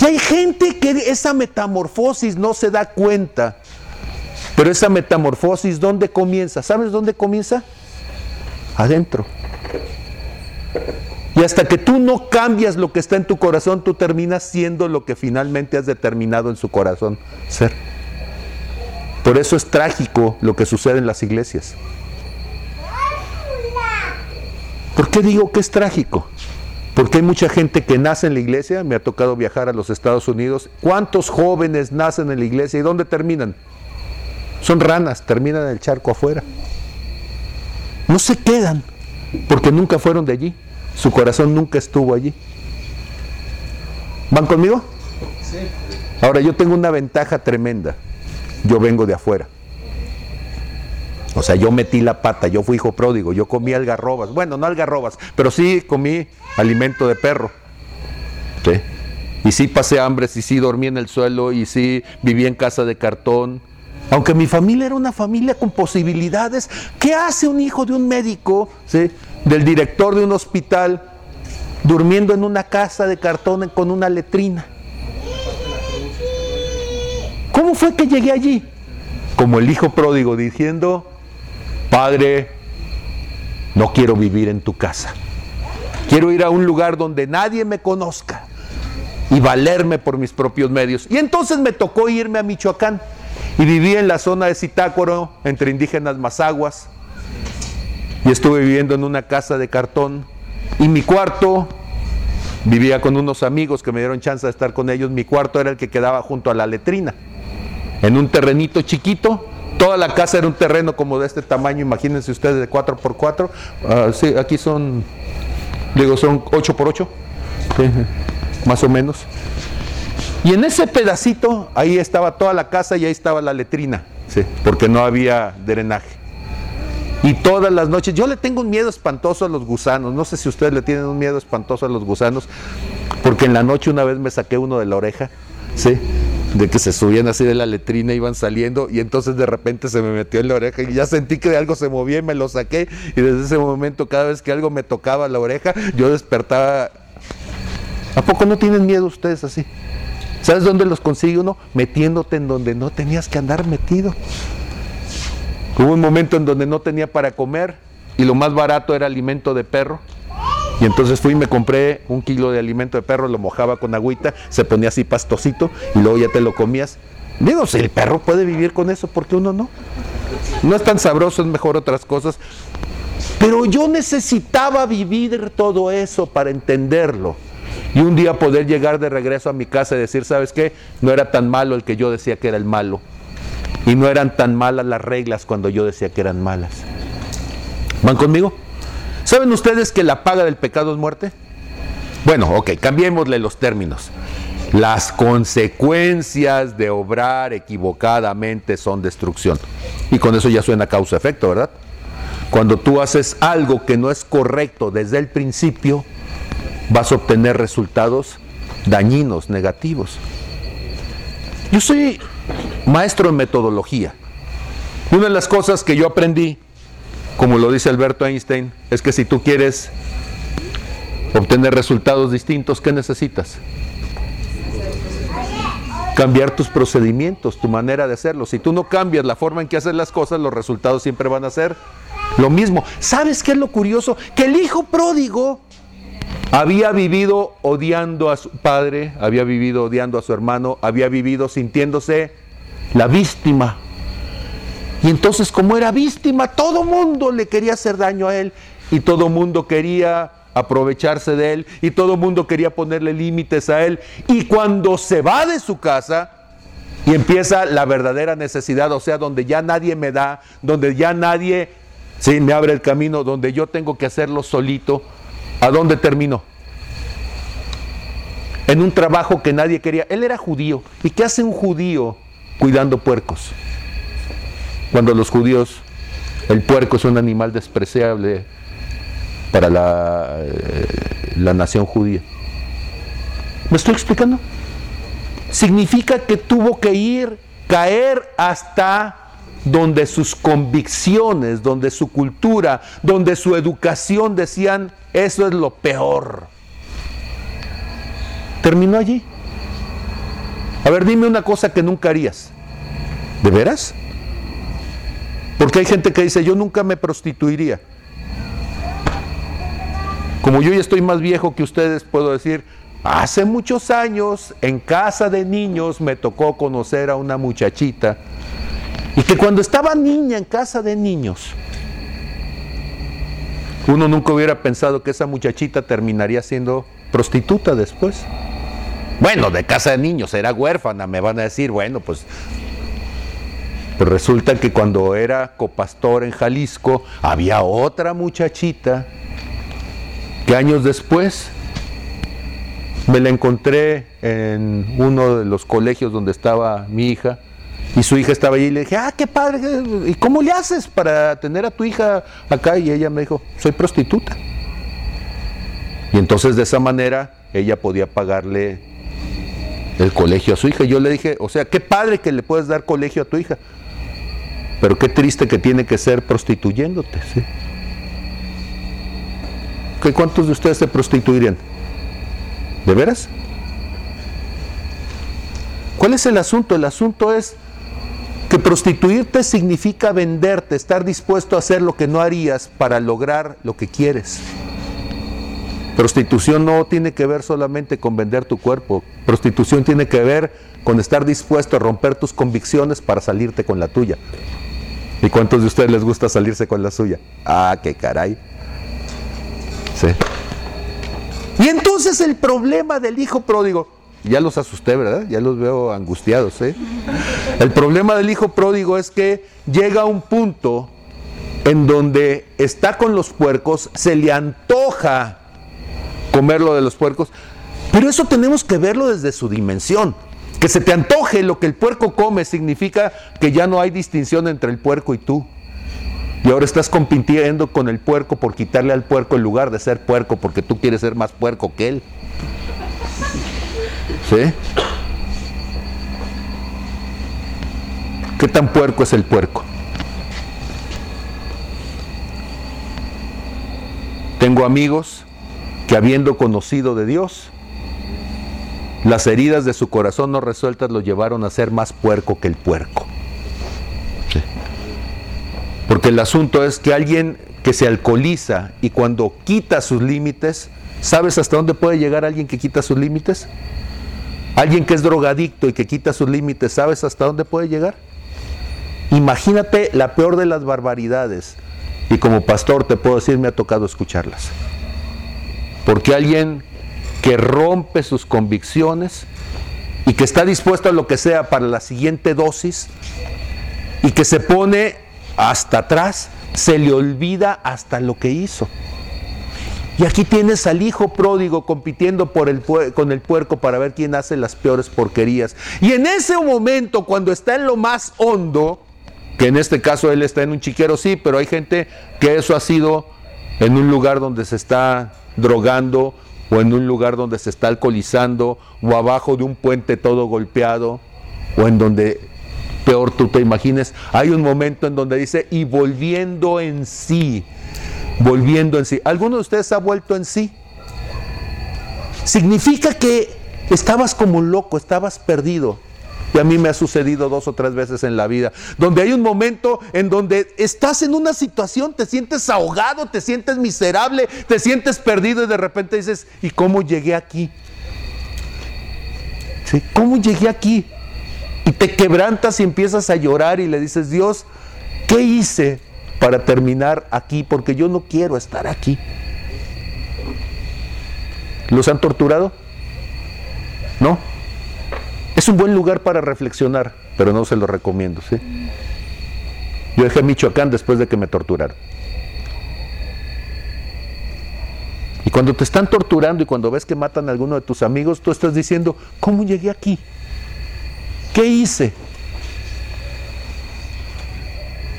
Y hay gente que esa metamorfosis no se da cuenta pero esa metamorfosis, ¿dónde comienza? ¿Sabes dónde comienza? Adentro. Y hasta que tú no cambias lo que está en tu corazón, tú terminas siendo lo que finalmente has determinado en su corazón ser. Por eso es trágico lo que sucede en las iglesias. ¿Por qué digo que es trágico? Porque hay mucha gente que nace en la iglesia, me ha tocado viajar a los Estados Unidos. ¿Cuántos jóvenes nacen en la iglesia y dónde terminan? Son ranas, terminan el charco afuera. No se quedan porque nunca fueron de allí. Su corazón nunca estuvo allí. ¿Van conmigo? Sí. Ahora yo tengo una ventaja tremenda. Yo vengo de afuera. O sea, yo metí la pata, yo fui hijo pródigo, yo comí algarrobas. Bueno, no algarrobas, pero sí comí alimento de perro. ¿Sí? Y sí pasé hambre, y sí dormí en el suelo, y sí viví en casa de cartón. Aunque mi familia era una familia con posibilidades, ¿qué hace un hijo de un médico, ¿sí? del director de un hospital, durmiendo en una casa de cartón con una letrina? ¿Cómo fue que llegué allí? Como el hijo pródigo diciendo, Padre, no quiero vivir en tu casa. Quiero ir a un lugar donde nadie me conozca y valerme por mis propios medios. Y entonces me tocó irme a Michoacán y viví en la zona de Zitácuaro, entre indígenas mazaguas. Y estuve viviendo en una casa de cartón. Y mi cuarto, vivía con unos amigos que me dieron chance de estar con ellos. Mi cuarto era el que quedaba junto a la letrina, en un terrenito chiquito. Toda la casa era un terreno como de este tamaño, imagínense ustedes, de 4x4. Ah, sí, aquí son, digo, son 8x8, sí, más o menos. Y en ese pedacito, ahí estaba toda la casa y ahí estaba la letrina, sí, porque no había drenaje. Y todas las noches, yo le tengo un miedo espantoso a los gusanos, no sé si ustedes le tienen un miedo espantoso a los gusanos, porque en la noche una vez me saqué uno de la oreja, ¿sí? De que se subían así de la letrina, iban saliendo y entonces de repente se me metió en la oreja y ya sentí que algo se movía y me lo saqué y desde ese momento cada vez que algo me tocaba la oreja yo despertaba. ¿A poco no tienen miedo ustedes así? ¿Sabes dónde los consigue uno? Metiéndote en donde no tenías que andar metido. Hubo un momento en donde no tenía para comer y lo más barato era alimento de perro. Y entonces fui y me compré un kilo de alimento de perro, lo mojaba con agüita, se ponía así pastosito y luego ya te lo comías. Digo, si el perro puede vivir con eso, ¿por qué uno no? No es tan sabroso, es mejor otras cosas. Pero yo necesitaba vivir todo eso para entenderlo. Y un día poder llegar de regreso a mi casa y decir, ¿sabes qué? No era tan malo el que yo decía que era el malo. Y no eran tan malas las reglas cuando yo decía que eran malas. ¿Van conmigo? ¿Saben ustedes que la paga del pecado es muerte? Bueno, ok, cambiémosle los términos. Las consecuencias de obrar equivocadamente son destrucción. Y con eso ya suena causa-efecto, ¿verdad? Cuando tú haces algo que no es correcto desde el principio, vas a obtener resultados dañinos, negativos. Yo soy maestro en metodología. Una de las cosas que yo aprendí como lo dice Alberto Einstein, es que si tú quieres obtener resultados distintos, ¿qué necesitas? Cambiar tus procedimientos, tu manera de hacerlo. Si tú no cambias la forma en que haces las cosas, los resultados siempre van a ser lo mismo. ¿Sabes qué es lo curioso? Que el hijo pródigo había vivido odiando a su padre, había vivido odiando a su hermano, había vivido sintiéndose la víctima y entonces como era víctima, todo mundo le quería hacer daño a él y todo mundo quería aprovecharse de él y todo mundo quería ponerle límites a él. Y cuando se va de su casa y empieza la verdadera necesidad, o sea, donde ya nadie me da, donde ya nadie sí, me abre el camino, donde yo tengo que hacerlo solito, ¿a dónde terminó? En un trabajo que nadie quería. Él era judío. ¿Y qué hace un judío cuidando puercos? Cuando los judíos, el puerco es un animal despreciable para la, eh, la nación judía. ¿Me estoy explicando? Significa que tuvo que ir, caer hasta donde sus convicciones, donde su cultura, donde su educación decían, eso es lo peor. Terminó allí. A ver, dime una cosa que nunca harías. ¿De veras? Porque hay gente que dice, yo nunca me prostituiría. Como yo ya estoy más viejo que ustedes, puedo decir, hace muchos años en casa de niños me tocó conocer a una muchachita y que cuando estaba niña en casa de niños, uno nunca hubiera pensado que esa muchachita terminaría siendo prostituta después. Bueno, de casa de niños, era huérfana, me van a decir, bueno, pues pues resulta que cuando era copastor en Jalisco había otra muchachita que años después me la encontré en uno de los colegios donde estaba mi hija Y su hija estaba allí y le dije, ah, qué padre, ¿y cómo le haces para tener a tu hija acá? Y ella me dijo, soy prostituta. Y entonces de esa manera ella podía pagarle el colegio a su hija. Yo le dije, o sea, qué padre que le puedes dar colegio a tu hija, pero qué triste que tiene que ser prostituyéndote. ¿sí? ¿Cuántos de ustedes se prostituirían? ¿De veras? ¿Cuál es el asunto? El asunto es que prostituirte significa venderte, estar dispuesto a hacer lo que no harías para lograr lo que quieres. Prostitución no tiene que ver solamente con vender tu cuerpo. Prostitución tiene que ver con estar dispuesto a romper tus convicciones para salirte con la tuya. ¿Y cuántos de ustedes les gusta salirse con la suya? Ah, qué caray. Sí. Y entonces el problema del hijo pródigo, ya los asusté, ¿verdad? Ya los veo angustiados, ¿eh? El problema del hijo pródigo es que llega a un punto en donde está con los puercos, se le antoja comer lo de los puercos. Pero eso tenemos que verlo desde su dimensión. Que se te antoje lo que el puerco come significa que ya no hay distinción entre el puerco y tú. Y ahora estás compitiendo con el puerco por quitarle al puerco el lugar de ser puerco porque tú quieres ser más puerco que él. ¿Sí? ¿Qué tan puerco es el puerco? Tengo amigos que habiendo conocido de Dios, las heridas de su corazón no resueltas lo llevaron a ser más puerco que el puerco. Porque el asunto es que alguien que se alcoholiza y cuando quita sus límites, ¿sabes hasta dónde puede llegar alguien que quita sus límites? Alguien que es drogadicto y que quita sus límites, ¿sabes hasta dónde puede llegar? Imagínate la peor de las barbaridades. Y como pastor te puedo decir, me ha tocado escucharlas. Porque alguien que rompe sus convicciones y que está dispuesto a lo que sea para la siguiente dosis y que se pone hasta atrás, se le olvida hasta lo que hizo. Y aquí tienes al hijo pródigo compitiendo con el puerco para ver quién hace las peores porquerías. Y en ese momento, cuando está en lo más hondo, que en este caso él está en un chiquero, sí, pero hay gente que eso ha sido en un lugar donde se está drogando o en un lugar donde se está alcoholizando o abajo de un puente todo golpeado o en donde peor tú te imagines, hay un momento en donde dice y volviendo en sí, volviendo en sí. ¿Alguno de ustedes ha vuelto en sí? Significa que estabas como loco, estabas perdido. Y a mí me ha sucedido dos o tres veces en la vida, donde hay un momento en donde estás en una situación, te sientes ahogado, te sientes miserable, te sientes perdido y de repente dices, ¿y cómo llegué aquí? ¿Cómo llegué aquí? Y te quebrantas y empiezas a llorar y le dices, Dios, ¿qué hice para terminar aquí? Porque yo no quiero estar aquí. ¿Los han torturado? ¿No? Es un buen lugar para reflexionar, pero no se lo recomiendo. ¿sí? Yo dejé Michoacán después de que me torturaron. Y cuando te están torturando y cuando ves que matan a alguno de tus amigos, tú estás diciendo, ¿cómo llegué aquí? ¿Qué hice?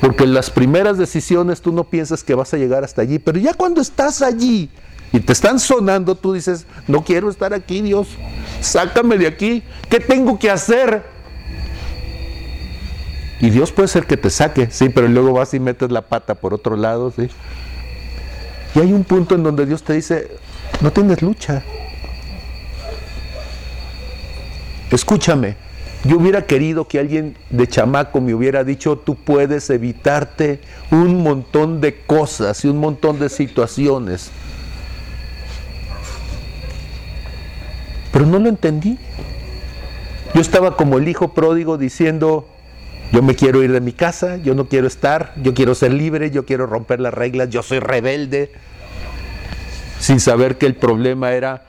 Porque en las primeras decisiones tú no piensas que vas a llegar hasta allí, pero ya cuando estás allí y te están sonando, tú dices, no quiero estar aquí, Dios sácame de aquí, ¿qué tengo que hacer? Y Dios puede ser que te saque, sí, pero luego vas y metes la pata por otro lado, sí. Y hay un punto en donde Dios te dice, no tienes lucha. Escúchame, yo hubiera querido que alguien de chamaco me hubiera dicho, tú puedes evitarte un montón de cosas y un montón de situaciones. Pero no lo entendí. Yo estaba como el hijo pródigo diciendo, yo me quiero ir de mi casa, yo no quiero estar, yo quiero ser libre, yo quiero romper las reglas, yo soy rebelde, sin saber que el problema era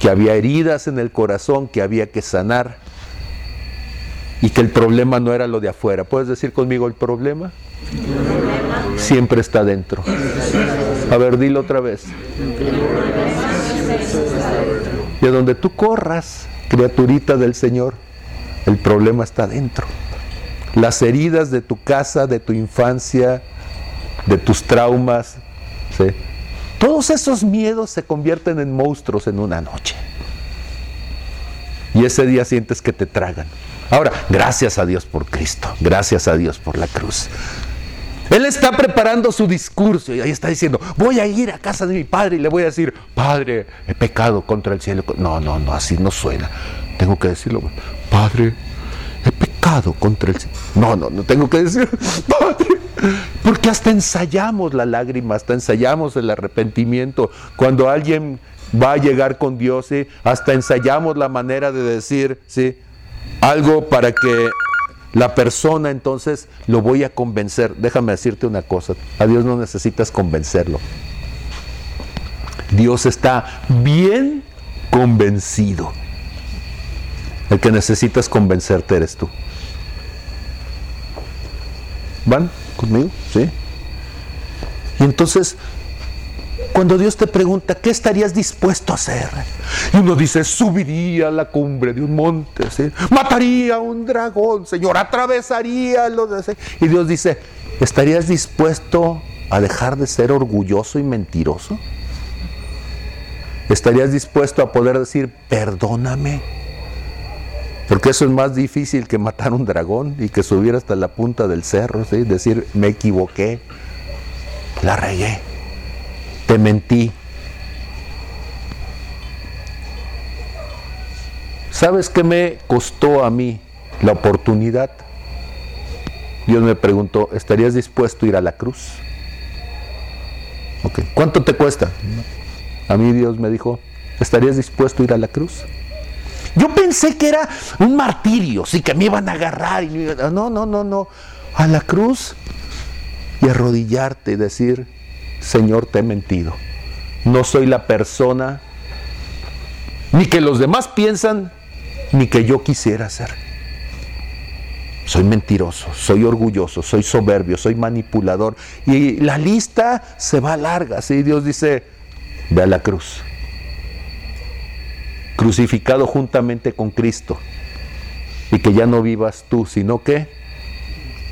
que había heridas en el corazón que había que sanar y que el problema no era lo de afuera. ¿Puedes decir conmigo el problema? Siempre está dentro. A ver, dilo otra vez. De donde tú corras, criaturita del Señor, el problema está dentro. las heridas de tu casa, de tu infancia, de tus traumas. Todos esos miedos se convierten en monstruos en una noche. Y ese día sientes que te tragan. Ahora, gracias a Dios por Cristo, gracias a Dios por la cruz. Él está preparando su discurso y ahí está diciendo, voy a ir a casa de mi padre y le voy a decir, Padre, he pecado contra el cielo. No, no, no, así no suena. Tengo que decirlo, Padre, he pecado contra el cielo. No, no, no tengo que decir, Padre, porque hasta ensayamos la lágrima, hasta ensayamos el arrepentimiento. Cuando alguien va a llegar con Dios, hasta ensayamos la manera de decir ¿sí? algo para que la persona entonces lo voy a convencer. Déjame decirte una cosa, a Dios no necesitas convencerlo. Dios está bien convencido. El que necesitas convencerte eres tú. ¿Van conmigo? ¿Sí? Y entonces cuando Dios te pregunta, ¿qué estarías dispuesto a hacer? Y uno dice, subiría a la cumbre de un monte, mataría a un dragón, Señor, atravesaría los... Y Dios dice, ¿estarías dispuesto a dejar de ser orgulloso y mentiroso? ¿Estarías dispuesto a poder decir, perdóname? Porque eso es más difícil que matar un dragón y que subir hasta la punta del cerro, ¿sí? decir, me equivoqué, la regué te mentí. ¿Sabes qué me costó a mí la oportunidad? Dios me preguntó, ¿estarías dispuesto a ir a la cruz? ¿Cuánto te cuesta? A mí Dios me dijo, ¿estarías dispuesto a ir a la cruz? Yo pensé que era un martirio, sí, que me iban a agarrar. Y no, no, no, no. A la cruz y arrodillarte y decir, Señor, te he mentido. No soy la persona ni que los demás piensan, ni que yo quisiera ser. Soy mentiroso, soy orgulloso, soy soberbio, soy manipulador. Y la lista se va larga. ¿sí? Dios dice, ve a la cruz. Crucificado juntamente con Cristo. Y que ya no vivas tú, sino que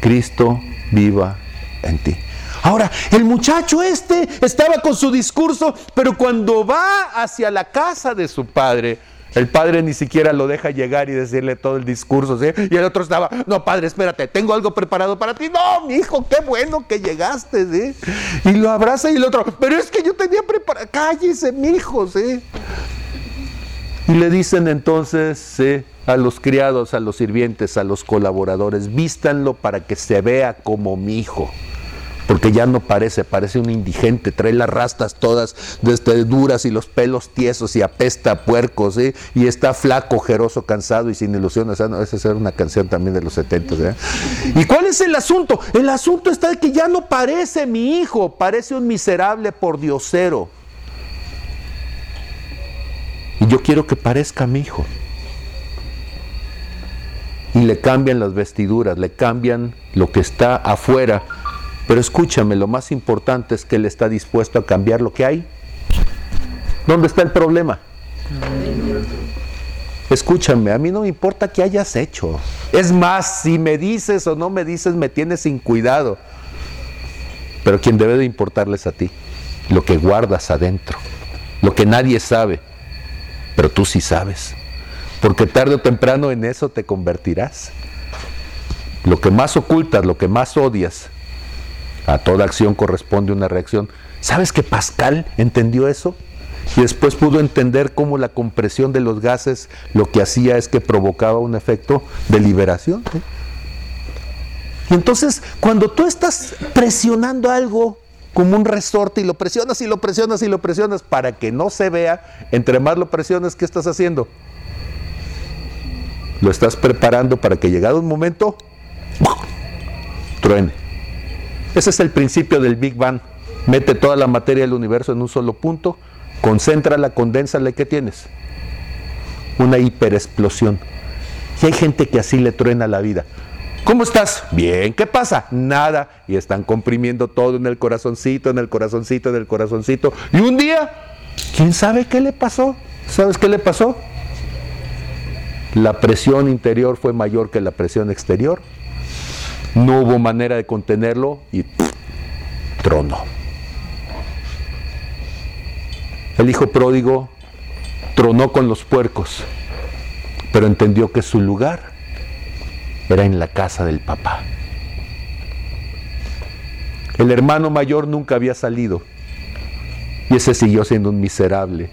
Cristo viva en ti. Ahora, el muchacho este estaba con su discurso, pero cuando va hacia la casa de su padre, el padre ni siquiera lo deja llegar y decirle todo el discurso, ¿sí? Y el otro estaba, no, padre, espérate, tengo algo preparado para ti. No, mi hijo, qué bueno que llegaste, ¿sí? Y lo abraza y el otro, pero es que yo tenía preparado, cállese, mi hijo, ¿sí? Y le dicen entonces. A los criados, a los sirvientes, a los colaboradores, vístanlo para que se vea como mi hijo porque ya no parece, parece un indigente, trae las rastas todas desde duras y los pelos tiesos y apesta a puercos, ¿eh? y está flaco, ojeroso, cansado y sin ilusiones. esa era una canción también de los 70. ¿eh? ¿Y cuál es el asunto? El asunto está de que ya no parece mi hijo, parece un miserable por diosero. Y yo quiero que parezca mi hijo. Y le cambian las vestiduras, le cambian lo que está afuera pero escúchame, lo más importante es que Él está dispuesto a cambiar lo que hay. ¿Dónde está el problema? Escúchame, a mí no me importa qué hayas hecho. Es más, si me dices o no me dices, me tienes sin cuidado. Pero quien debe de importarles a ti, lo que guardas adentro, lo que nadie sabe, pero tú sí sabes. Porque tarde o temprano en eso te convertirás. Lo que más ocultas, lo que más odias, a toda acción corresponde una reacción. ¿Sabes que Pascal entendió eso? Y después pudo entender cómo la compresión de los gases lo que hacía es que provocaba un efecto de liberación. Y entonces, cuando tú estás presionando algo como un resorte y lo presionas y lo presionas y lo presionas para que no se vea, entre más lo presionas, ¿qué estás haciendo? Lo estás preparando para que llegado un momento, truene. Ese es el principio del Big Bang. Mete toda la materia del universo en un solo punto, concéntrala, condénsala y ¿qué tienes? Una hiperexplosión. Y hay gente que así le truena la vida. ¿Cómo estás? Bien, ¿qué pasa? Nada. Y están comprimiendo todo en el corazoncito, en el corazoncito, en el corazoncito. Y un día, ¿quién sabe qué le pasó? ¿Sabes qué le pasó? La presión interior fue mayor que la presión exterior No hubo manera de contenerlo y tronó. El hijo pródigo tronó con los puercos, pero entendió que su lugar era en la casa del papá. El hermano mayor nunca había salido y ese siguió siendo un miserable.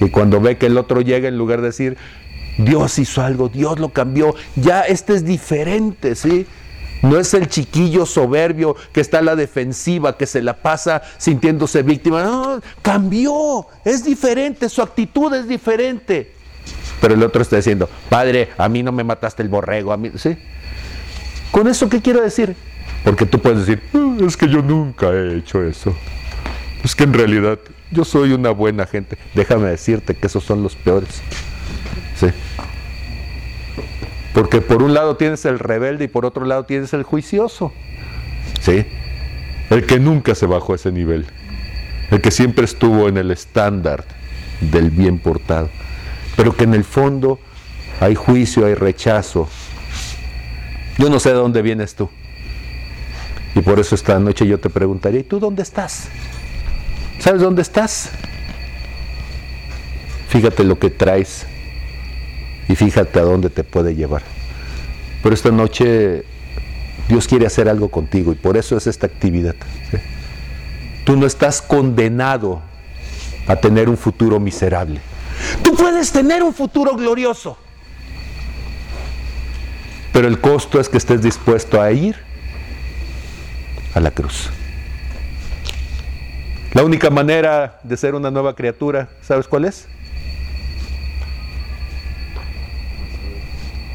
Y cuando ve que el otro llega, en lugar de decir, Dios hizo algo, Dios lo cambió, ya este es diferente, ¿sí? No es el chiquillo soberbio que está a la defensiva, que se la pasa sintiéndose víctima. No, cambió, es diferente, su actitud es diferente. Pero el otro está diciendo, Padre, a mí no me mataste el borrego, a mí, ¿sí? ¿Con eso qué quiero decir? Porque tú puedes decir, mm, es que yo nunca he hecho eso. Es que en realidad yo soy una buena gente. Déjame decirte que esos son los peores. ¿Sí? Porque por un lado tienes el rebelde y por otro lado tienes el juicioso. ¿Sí? El que nunca se bajó a ese nivel. El que siempre estuvo en el estándar del bien portado. Pero que en el fondo hay juicio, hay rechazo. Yo no sé de dónde vienes tú. Y por eso esta noche yo te preguntaría, ¿y tú dónde estás? ¿Sabes dónde estás? Fíjate lo que traes y fíjate a dónde te puede llevar. Pero esta noche Dios quiere hacer algo contigo y por eso es esta actividad. Tú no estás condenado a tener un futuro miserable. Tú puedes tener un futuro glorioso. Pero el costo es que estés dispuesto a ir a la cruz. La única manera de ser una nueva criatura, ¿sabes cuál es?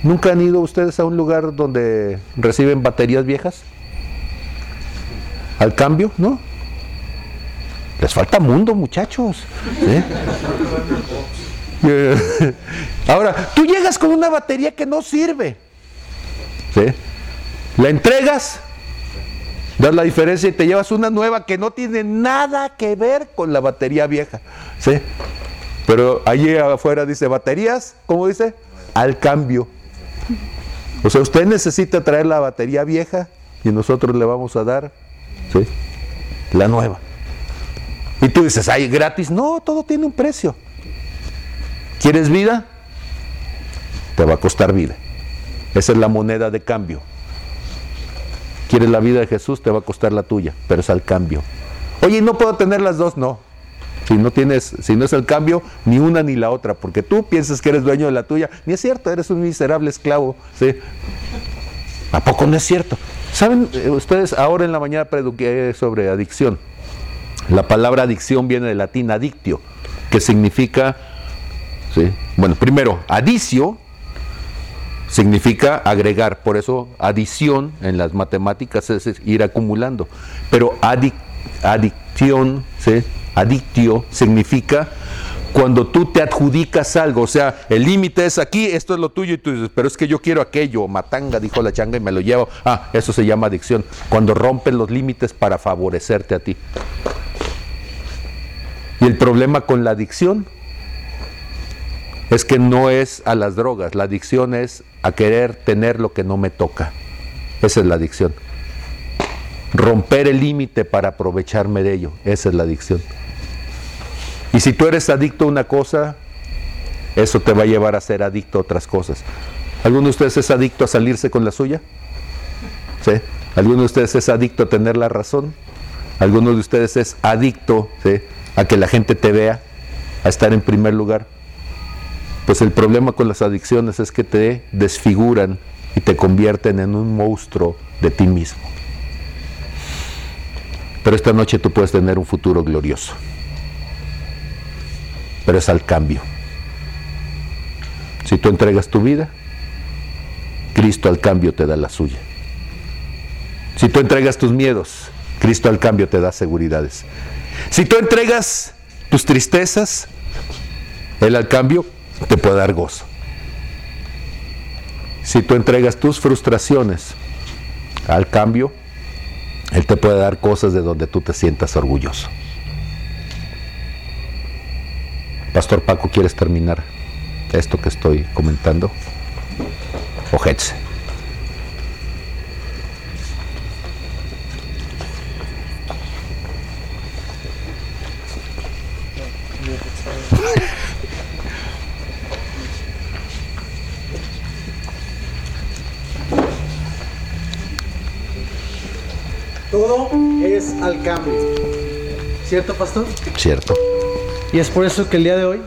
¿Nunca han ido ustedes a un lugar donde reciben baterías viejas? ¿Al cambio? ¿No? Les falta mundo, muchachos. Ahora, tú llegas con una batería que no sirve. ¿Sí? La entregas, das la diferencia y te llevas una nueva que no tiene nada que ver con la batería vieja. ¿Sí? Pero allí afuera dice baterías, ¿cómo dice? Al cambio. O sea, usted necesita traer la batería vieja y nosotros le vamos a dar la nueva. Y tú dices, ¿hay gratis? No, todo tiene un precio. ¿Quieres vida? Te va a costar vida. Esa es la moneda de cambio. ¿Quieres la vida de Jesús? Te va a costar la tuya, pero es al cambio. Oye, ¿no puedo tener las dos? No. Si no tienes, si no es el cambio, ni una ni la otra, porque tú piensas que eres dueño de la tuya, ni es cierto, eres un miserable esclavo, ¿sí? ¿A poco no es cierto? ¿Saben eh, ustedes? Ahora en la mañana preduqué sobre adicción. La palabra adicción viene del latín adictio, que significa, ¿sí? bueno, primero, adicio significa agregar, por eso adición en las matemáticas es ir acumulando, pero adicción, ¿sí? Adictio significa cuando tú te adjudicas algo, o sea, el límite es aquí, esto es lo tuyo y tú dices, pero es que yo quiero aquello, matanga, dijo la changa y me lo llevo. Ah, eso se llama adicción, cuando rompen los límites para favorecerte a ti. Y el problema con la adicción es que no es a las drogas, la adicción es a querer tener lo que no me toca. Esa es la adicción. Romper el límite para aprovecharme de ello, esa es la adicción. Y si tú eres adicto a una cosa, eso te va a llevar a ser adicto a otras cosas. ¿Alguno de ustedes es adicto a salirse con la suya? ¿Sí? ¿Alguno de ustedes es adicto a tener la razón? ¿Alguno de ustedes es adicto a que la gente te vea, a estar en primer lugar? Pues el problema con las adicciones es que te desfiguran y te convierten en un monstruo de ti mismo. Pero esta noche tú puedes tener un futuro glorioso pero es al cambio. Si tú entregas tu vida, Cristo al cambio te da la suya. Si tú entregas tus miedos, Cristo al cambio te da seguridades. Si tú entregas tus tristezas, Él al cambio te puede dar gozo. Si tú entregas tus frustraciones, al cambio, Él te puede dar cosas de donde tú te sientas orgulloso. Pastor Paco, ¿quieres terminar esto que estoy comentando? Ojetse. Todo es al cambio. ¿Cierto, pastor? Cierto. Y es por eso que el día de hoy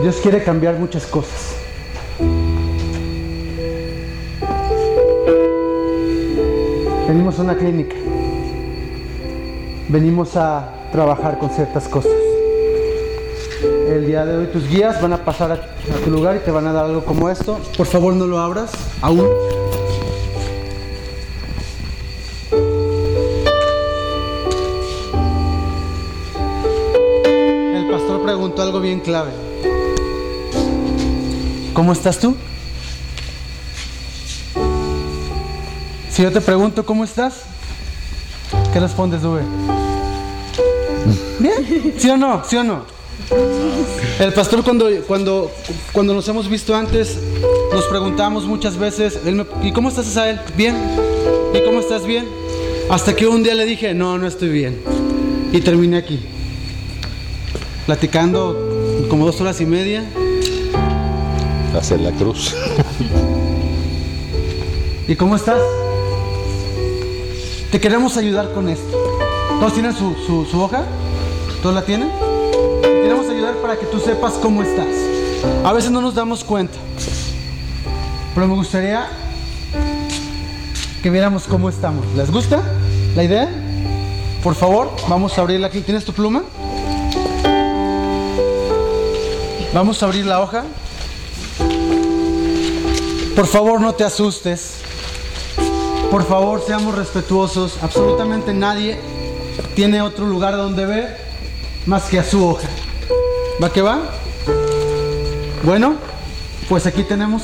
Dios quiere cambiar muchas cosas. Venimos a una clínica. Venimos a trabajar con ciertas cosas. El día de hoy tus guías van a pasar a, tu lugar y te van a dar algo como esto. Por favor no lo abras aún. Clave. ¿Cómo estás tú? Si yo te pregunto cómo estás, ¿qué respondes, Dube? ¿Bien? ¿Sí o no? ¿Sí o no? El pastor cuando, cuando, cuando nos hemos visto antes, nos preguntamos muchas veces, ¿y cómo estás, Isael? Bien. ¿Y cómo estás? Bien. Hasta que un día le dije, no, no estoy bien. Y terminé aquí. Platicando como dos horas y media. Hacer la cruz. ¿Y cómo estás? Te queremos ayudar con esto. ¿Todos tienen su, su- su hoja? ¿Todos la tienen? Te queremos ayudar para que tú sepas cómo estás. A veces no nos damos cuenta. Pero me gustaría que viéramos cómo estamos. ¿Les gusta la idea? Por favor, vamos a abrirla aquí. ¿Tienes tu pluma? Vamos a abrir la hoja. Por favor, no te asustes. Por favor, seamos respetuosos. Absolutamente nadie tiene otro lugar donde ver más que a su hoja. ¿Va que va? Bueno, pues aquí tenemos